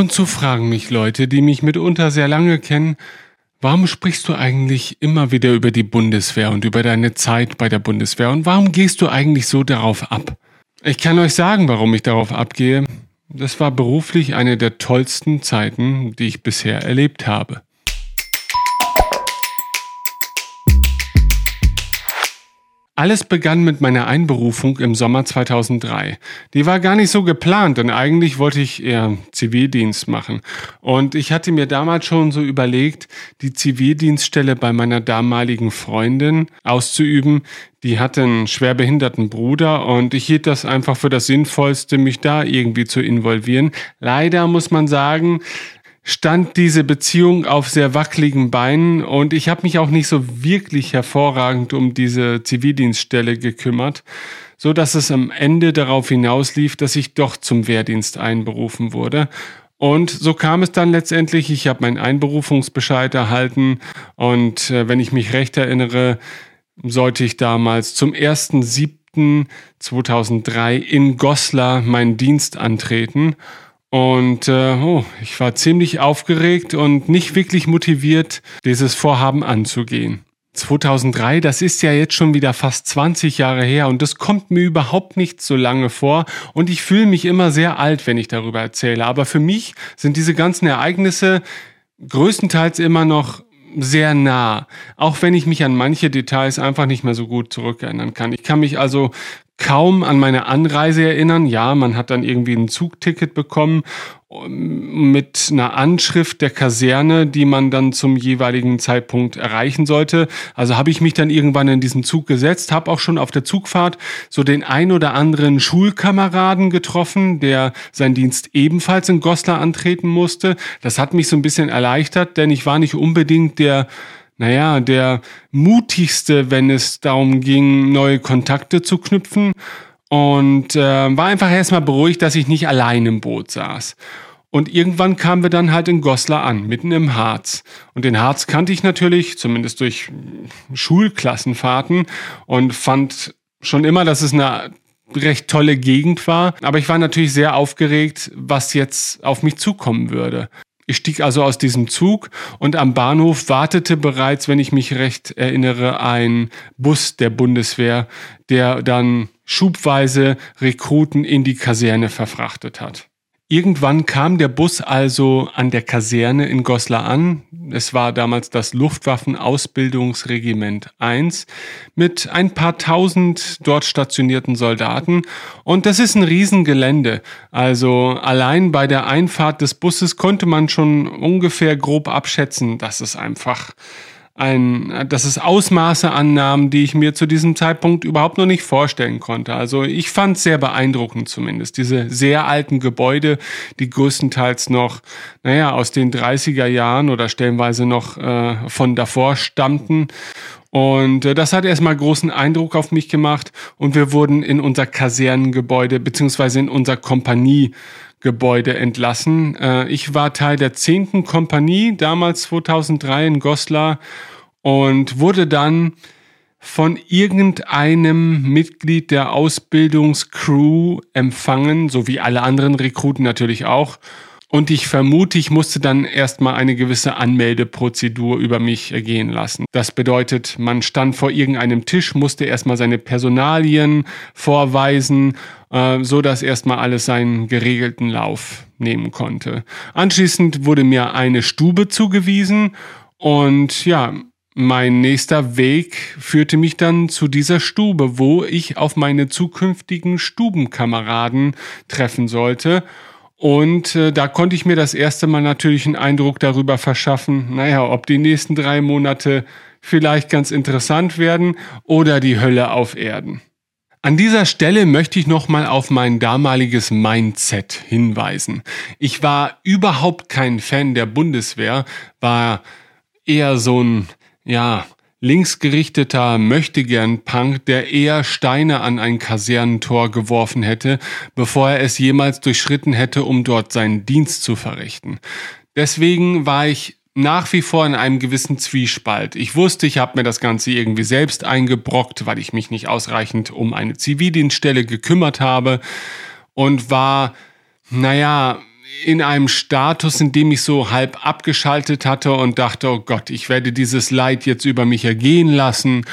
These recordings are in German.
Und zu fragen mich Leute, die mich mitunter sehr lange kennen, warum sprichst du eigentlich immer wieder über die Bundeswehr und über deine Zeit bei der Bundeswehr und warum gehst du eigentlich so darauf ab? Ich kann euch sagen, warum ich darauf abgehe. Das war beruflich eine der tollsten Zeiten, die ich bisher erlebt habe. Alles begann mit meiner Einberufung im Sommer 2003. Die war gar nicht so geplant, denn eigentlich wollte ich eher Zivildienst machen. Und ich hatte mir damals schon so überlegt, die Zivildienststelle bei meiner damaligen Freundin auszuüben. Die hatte einen schwerbehinderten Bruder und ich hielt das einfach für das Sinnvollste, mich da irgendwie zu involvieren. Leider muss man sagen, stand diese Beziehung auf sehr wackeligen Beinen und ich habe mich auch nicht so wirklich hervorragend um diese Zivildienststelle gekümmert, so dass es am Ende darauf hinauslief, dass ich doch zum Wehrdienst einberufen wurde. Und so kam es dann letztendlich. Ich habe meinen Einberufungsbescheid erhalten und äh, wenn ich mich recht erinnere, sollte ich damals zum 1.7.2003 in Goslar meinen Dienst antreten. Und äh, oh, ich war ziemlich aufgeregt und nicht wirklich motiviert, dieses Vorhaben anzugehen. 2003, das ist ja jetzt schon wieder fast 20 Jahre her und das kommt mir überhaupt nicht so lange vor und ich fühle mich immer sehr alt, wenn ich darüber erzähle. Aber für mich sind diese ganzen Ereignisse größtenteils immer noch sehr nah, auch wenn ich mich an manche Details einfach nicht mehr so gut zurückerinnern kann. Ich kann mich also kaum an meine Anreise erinnern. Ja, man hat dann irgendwie ein Zugticket bekommen mit einer Anschrift der Kaserne, die man dann zum jeweiligen Zeitpunkt erreichen sollte. Also habe ich mich dann irgendwann in diesen Zug gesetzt, habe auch schon auf der Zugfahrt so den ein oder anderen Schulkameraden getroffen, der seinen Dienst ebenfalls in Goslar antreten musste. Das hat mich so ein bisschen erleichtert, denn ich war nicht unbedingt der naja, der mutigste, wenn es darum ging, neue Kontakte zu knüpfen. Und äh, war einfach erstmal beruhigt, dass ich nicht allein im Boot saß. Und irgendwann kamen wir dann halt in Goslar an, mitten im Harz. Und den Harz kannte ich natürlich, zumindest durch Schulklassenfahrten, und fand schon immer, dass es eine recht tolle Gegend war. Aber ich war natürlich sehr aufgeregt, was jetzt auf mich zukommen würde. Ich stieg also aus diesem Zug und am Bahnhof wartete bereits, wenn ich mich recht erinnere, ein Bus der Bundeswehr, der dann schubweise Rekruten in die Kaserne verfrachtet hat. Irgendwann kam der Bus also an der Kaserne in Goslar an. Es war damals das Luftwaffenausbildungsregiment 1 mit ein paar tausend dort stationierten Soldaten. Und das ist ein Riesengelände. Also allein bei der Einfahrt des Busses konnte man schon ungefähr grob abschätzen, dass es einfach ein, dass es Ausmaße annahm, die ich mir zu diesem Zeitpunkt überhaupt noch nicht vorstellen konnte. Also ich fand es sehr beeindruckend zumindest. Diese sehr alten Gebäude, die größtenteils noch, naja, aus den 30er Jahren oder stellenweise noch äh, von davor stammten. Und äh, das hat erstmal großen Eindruck auf mich gemacht und wir wurden in unser Kasernengebäude beziehungsweise in unser Kompanie Gebäude entlassen. Äh, ich war Teil der 10. Kompanie, damals 2003 in Goslar und wurde dann von irgendeinem Mitglied der Ausbildungscrew empfangen, so wie alle anderen Rekruten natürlich auch. Und ich vermute, ich musste dann erstmal eine gewisse Anmeldeprozedur über mich ergehen lassen. Das bedeutet, man stand vor irgendeinem Tisch, musste erstmal seine Personalien vorweisen, äh, so dass erstmal alles seinen geregelten Lauf nehmen konnte. Anschließend wurde mir eine Stube zugewiesen und ja, mein nächster Weg führte mich dann zu dieser Stube, wo ich auf meine zukünftigen Stubenkameraden treffen sollte. Und äh, da konnte ich mir das erste Mal natürlich einen Eindruck darüber verschaffen, naja, ob die nächsten drei Monate vielleicht ganz interessant werden oder die Hölle auf Erden. An dieser Stelle möchte ich nochmal auf mein damaliges Mindset hinweisen. Ich war überhaupt kein Fan der Bundeswehr, war eher so ein ja, linksgerichteter Möchtegern-Punk, der eher Steine an ein Kasernentor geworfen hätte, bevor er es jemals durchschritten hätte, um dort seinen Dienst zu verrichten. Deswegen war ich nach wie vor in einem gewissen Zwiespalt. Ich wusste, ich habe mir das Ganze irgendwie selbst eingebrockt, weil ich mich nicht ausreichend um eine Zivildienststelle gekümmert habe und war, naja, in einem Status, in dem ich so halb abgeschaltet hatte und dachte, oh Gott, ich werde dieses Leid jetzt über mich ergehen lassen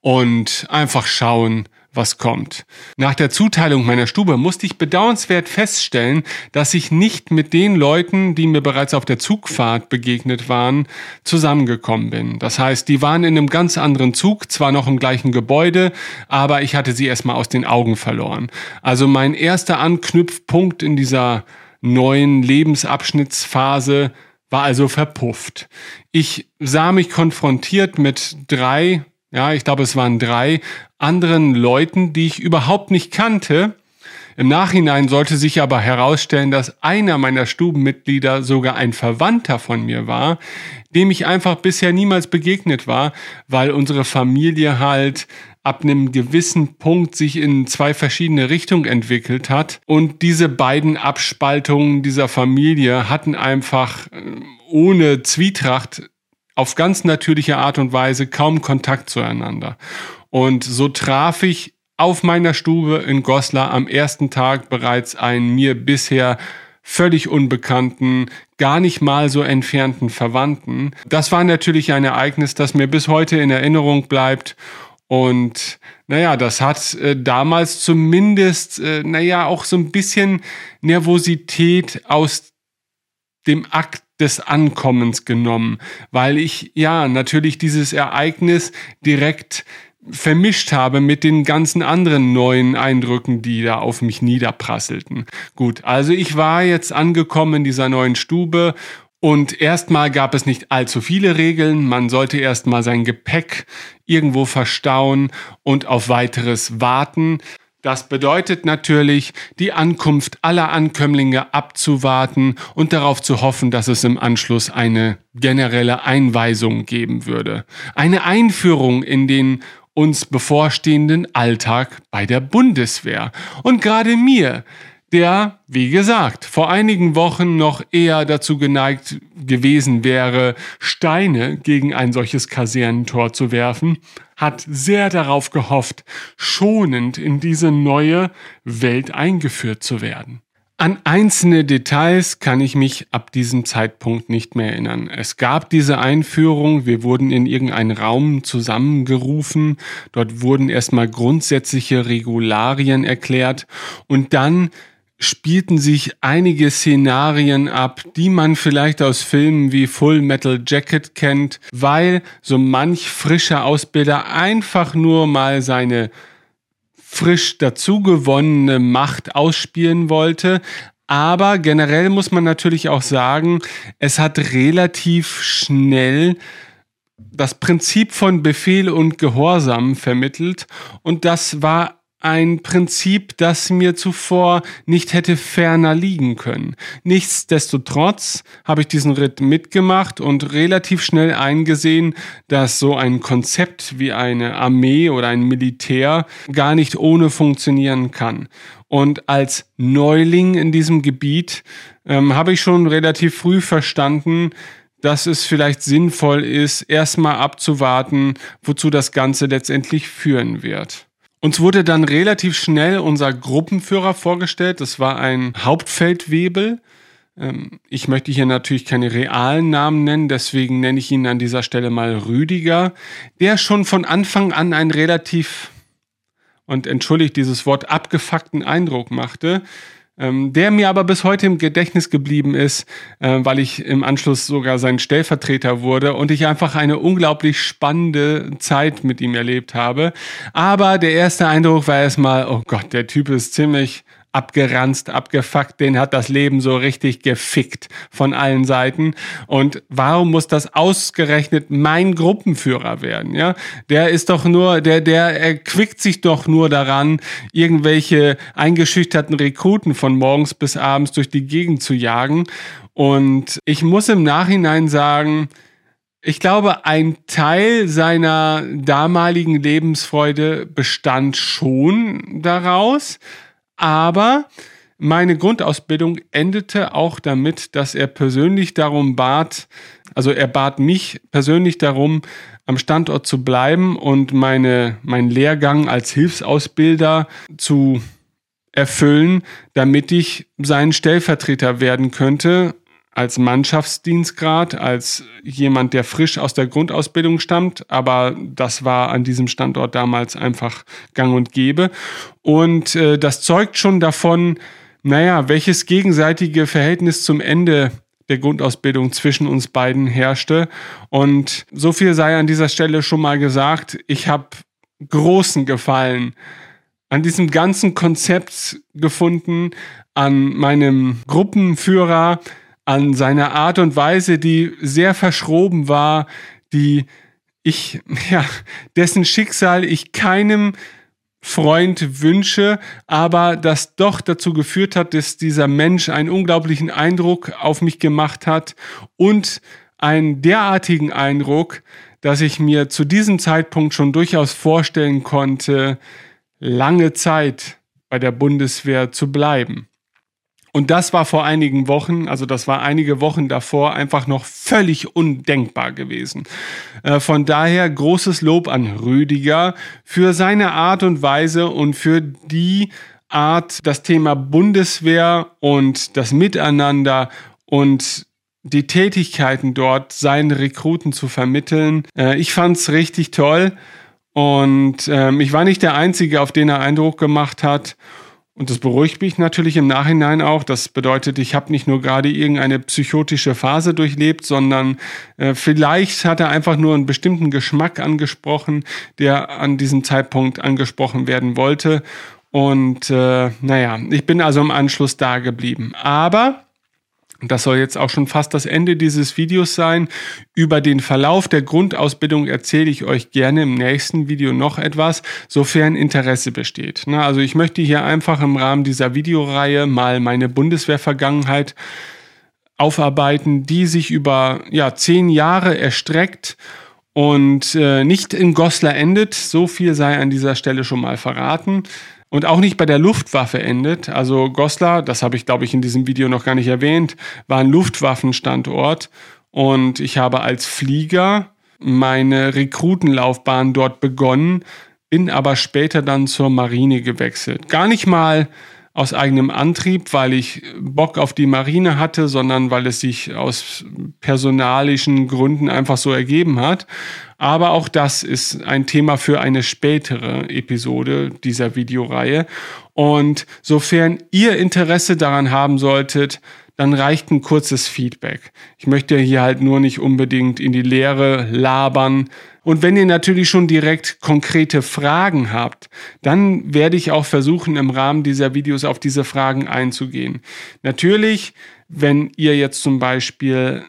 und einfach schauen, was kommt. Nach der Zuteilung meiner Stube musste ich bedauernswert feststellen, dass ich nicht mit den Leuten, die mir bereits auf der Zugfahrt begegnet waren, zusammengekommen bin. Das heißt, die waren in einem ganz anderen Zug, zwar noch im gleichen Gebäude, aber ich hatte sie erstmal aus den Augen verloren. Also mein erster Anknüpfpunkt in dieser neuen Lebensabschnittsphase war also verpufft. Ich sah mich konfrontiert mit drei, ja, ich glaube es waren drei anderen Leuten, die ich überhaupt nicht kannte. Im Nachhinein sollte sich aber herausstellen, dass einer meiner Stubenmitglieder sogar ein Verwandter von mir war, dem ich einfach bisher niemals begegnet war, weil unsere Familie halt ab einem gewissen Punkt sich in zwei verschiedene Richtungen entwickelt hat. Und diese beiden Abspaltungen dieser Familie hatten einfach äh, ohne Zwietracht auf ganz natürliche Art und Weise kaum Kontakt zueinander. Und so traf ich auf meiner Stube in Goslar am ersten Tag bereits einen mir bisher völlig unbekannten, gar nicht mal so entfernten Verwandten. Das war natürlich ein Ereignis, das mir bis heute in Erinnerung bleibt und naja, das hat äh, damals zumindest, äh, naja, auch so ein bisschen Nervosität aus dem Akt des Ankommens genommen, weil ich ja natürlich dieses Ereignis direkt vermischt habe mit den ganzen anderen neuen Eindrücken, die da auf mich niederprasselten. Gut, also ich war jetzt angekommen in dieser neuen Stube und erstmal gab es nicht allzu viele Regeln. Man sollte erstmal sein Gepäck irgendwo verstauen und auf weiteres warten. Das bedeutet natürlich, die Ankunft aller Ankömmlinge abzuwarten und darauf zu hoffen, dass es im Anschluss eine generelle Einweisung geben würde. Eine Einführung in den uns bevorstehenden Alltag bei der Bundeswehr. Und gerade mir, der, wie gesagt, vor einigen Wochen noch eher dazu geneigt gewesen wäre, Steine gegen ein solches Kasernentor zu werfen, hat sehr darauf gehofft, schonend in diese neue Welt eingeführt zu werden. An einzelne Details kann ich mich ab diesem Zeitpunkt nicht mehr erinnern. Es gab diese Einführung, wir wurden in irgendeinen Raum zusammengerufen, dort wurden erstmal grundsätzliche Regularien erklärt und dann spielten sich einige Szenarien ab, die man vielleicht aus Filmen wie Full Metal Jacket kennt, weil so manch frischer Ausbilder einfach nur mal seine frisch dazugewonnene Macht ausspielen wollte. Aber generell muss man natürlich auch sagen, es hat relativ schnell das Prinzip von Befehl und Gehorsam vermittelt und das war ein Prinzip, das mir zuvor nicht hätte ferner liegen können. Nichtsdestotrotz habe ich diesen Ritt mitgemacht und relativ schnell eingesehen, dass so ein Konzept wie eine Armee oder ein Militär gar nicht ohne funktionieren kann. Und als Neuling in diesem Gebiet ähm, habe ich schon relativ früh verstanden, dass es vielleicht sinnvoll ist, erstmal abzuwarten, wozu das Ganze letztendlich führen wird. Uns wurde dann relativ schnell unser Gruppenführer vorgestellt. Das war ein Hauptfeldwebel. Ähm, ich möchte hier natürlich keine realen Namen nennen, deswegen nenne ich ihn an dieser Stelle mal Rüdiger, der schon von Anfang an einen relativ, und entschuldigt dieses Wort, abgefuckten Eindruck machte ähm, der mir aber bis heute im Gedächtnis geblieben ist, äh, weil ich im Anschluss sogar sein Stellvertreter wurde und ich einfach eine unglaublich spannende Zeit mit ihm erlebt habe. Aber der erste Eindruck war erstmal, oh Gott, der Typ ist ziemlich abgeranzt, abgefuckt, den hat das Leben so richtig gefickt von allen Seiten. Und warum muss das ausgerechnet mein Gruppenführer werden? Ja, der ist doch nur, der, der erquickt sich doch nur daran, irgendwelche eingeschüchterten Rekruten von morgens bis abends durch die Gegend zu jagen. Und ich muss im Nachhinein sagen, ich glaube, ein Teil seiner damaligen Lebensfreude bestand schon daraus, aber meine Grundausbildung endete auch damit, dass er persönlich darum bat, also er bat mich persönlich darum, am Standort zu bleiben und meine, meinen Lehrgang als Hilfsausbilder zu erfüllen, damit ich sein Stellvertreter werden könnte als Mannschaftsdienstgrad, als jemand, der frisch aus der Grundausbildung stammt, aber das war an diesem Standort damals einfach gang und gäbe. Und äh, das zeugt schon davon, naja, welches gegenseitige Verhältnis zum Ende der Grundausbildung zwischen uns beiden herrschte. Und so viel sei an dieser Stelle schon mal gesagt. Ich habe großen Gefallen an diesem ganzen Konzept gefunden, an meinem Gruppenführer, an seiner Art und Weise, die sehr verschroben war, die ich, ja, dessen Schicksal ich keinem Freund wünsche, aber das doch dazu geführt hat, dass dieser Mensch einen unglaublichen Eindruck auf mich gemacht hat und einen derartigen Eindruck, dass ich mir zu diesem Zeitpunkt schon durchaus vorstellen konnte, lange Zeit bei der Bundeswehr zu bleiben. Und das war vor einigen Wochen, also das war einige Wochen davor, einfach noch völlig undenkbar gewesen. Äh, von daher großes Lob an Rüdiger für seine Art und Weise und für die Art, das Thema Bundeswehr und das Miteinander und die Tätigkeiten dort seinen Rekruten zu vermitteln. Äh, ich fand's richtig toll und ähm, ich war nicht der Einzige, auf den er Eindruck gemacht hat. Und das beruhigt mich natürlich im Nachhinein auch. Das bedeutet, ich habe nicht nur gerade irgendeine psychotische Phase durchlebt, sondern äh, vielleicht hat er einfach nur einen bestimmten Geschmack angesprochen, der an diesem Zeitpunkt angesprochen werden wollte. Und äh, naja, ich bin also im Anschluss da geblieben. Aber das soll jetzt auch schon fast das Ende dieses Videos sein. Über den Verlauf der Grundausbildung erzähle ich euch gerne im nächsten Video noch etwas, sofern Interesse besteht. also ich möchte hier einfach im Rahmen dieser Videoreihe mal meine Bundeswehrvergangenheit aufarbeiten, die sich über ja, zehn Jahre erstreckt und äh, nicht in Goslar endet. So viel sei an dieser Stelle schon mal verraten und auch nicht bei der Luftwaffe endet. Also Goslar, das habe ich glaube ich in diesem Video noch gar nicht erwähnt, war ein Luftwaffenstandort und ich habe als Flieger meine Rekrutenlaufbahn dort begonnen, bin aber später dann zur Marine gewechselt. Gar nicht mal aus eigenem Antrieb, weil ich Bock auf die Marine hatte, sondern weil es sich aus personalischen Gründen einfach so ergeben hat. Aber auch das ist ein Thema für eine spätere Episode dieser Videoreihe. Und sofern ihr Interesse daran haben solltet, dann reicht ein kurzes Feedback. Ich möchte hier halt nur nicht unbedingt in die Leere labern. Und wenn ihr natürlich schon direkt konkrete Fragen habt, dann werde ich auch versuchen, im Rahmen dieser Videos auf diese Fragen einzugehen. Natürlich, wenn ihr jetzt zum Beispiel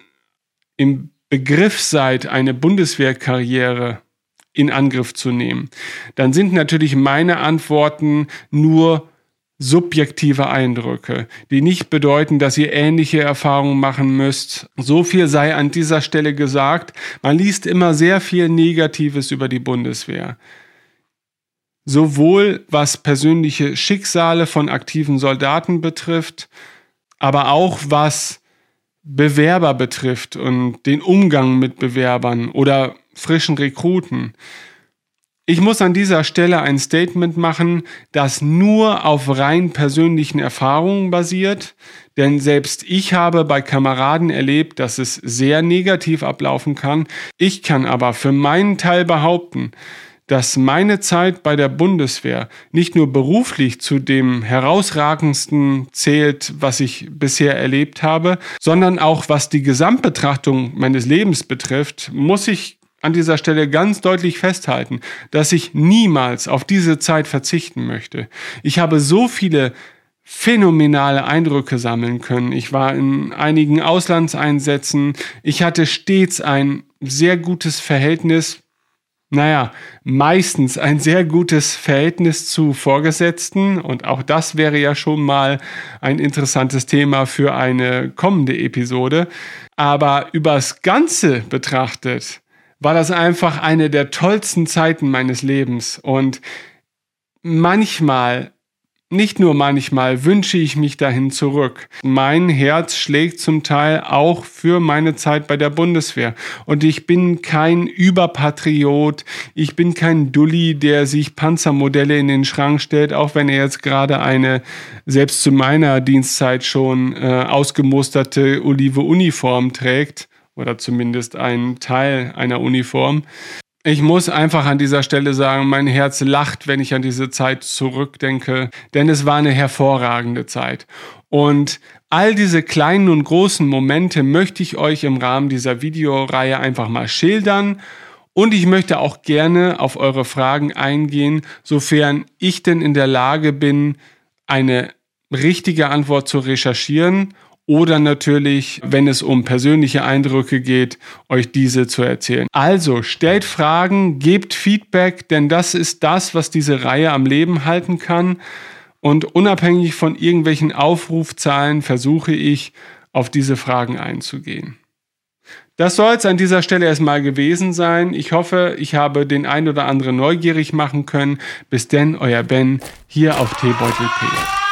im Begriff seid, eine Bundeswehrkarriere in Angriff zu nehmen, dann sind natürlich meine Antworten nur subjektive Eindrücke, die nicht bedeuten, dass ihr ähnliche Erfahrungen machen müsst. So viel sei an dieser Stelle gesagt. Man liest immer sehr viel Negatives über die Bundeswehr. Sowohl was persönliche Schicksale von aktiven Soldaten betrifft, aber auch was Bewerber betrifft und den Umgang mit Bewerbern oder frischen Rekruten. Ich muss an dieser Stelle ein Statement machen, das nur auf rein persönlichen Erfahrungen basiert, denn selbst ich habe bei Kameraden erlebt, dass es sehr negativ ablaufen kann. Ich kann aber für meinen Teil behaupten, dass meine Zeit bei der Bundeswehr nicht nur beruflich zu dem herausragendsten zählt, was ich bisher erlebt habe, sondern auch was die Gesamtbetrachtung meines Lebens betrifft, muss ich an dieser Stelle ganz deutlich festhalten, dass ich niemals auf diese Zeit verzichten möchte. Ich habe so viele phänomenale Eindrücke sammeln können. Ich war in einigen Auslandseinsätzen. Ich hatte stets ein sehr gutes Verhältnis, naja, meistens ein sehr gutes Verhältnis zu Vorgesetzten. Und auch das wäre ja schon mal ein interessantes Thema für eine kommende Episode. Aber übers Ganze betrachtet war das einfach eine der tollsten Zeiten meines Lebens. Und manchmal nicht nur manchmal wünsche ich mich dahin zurück. Mein Herz schlägt zum Teil auch für meine Zeit bei der Bundeswehr. Und ich bin kein Überpatriot. Ich bin kein Dulli, der sich Panzermodelle in den Schrank stellt, auch wenn er jetzt gerade eine, selbst zu meiner Dienstzeit schon äh, ausgemusterte Olive Uniform trägt oder zumindest einen Teil einer Uniform. Ich muss einfach an dieser Stelle sagen, mein Herz lacht, wenn ich an diese Zeit zurückdenke, denn es war eine hervorragende Zeit. Und all diese kleinen und großen Momente möchte ich euch im Rahmen dieser Videoreihe einfach mal schildern. Und ich möchte auch gerne auf eure Fragen eingehen, sofern ich denn in der Lage bin, eine richtige Antwort zu recherchieren oder natürlich, wenn es um persönliche Eindrücke geht, euch diese zu erzählen. Also stellt Fragen, gebt Feedback, denn das ist das, was diese Reihe am Leben halten kann. Und unabhängig von irgendwelchen Aufrufzahlen versuche ich, auf diese Fragen einzugehen. Das soll es an dieser Stelle erstmal gewesen sein. Ich hoffe, ich habe den ein oder anderen neugierig machen können. Bis denn, euer Ben hier auf Teebeutel.de.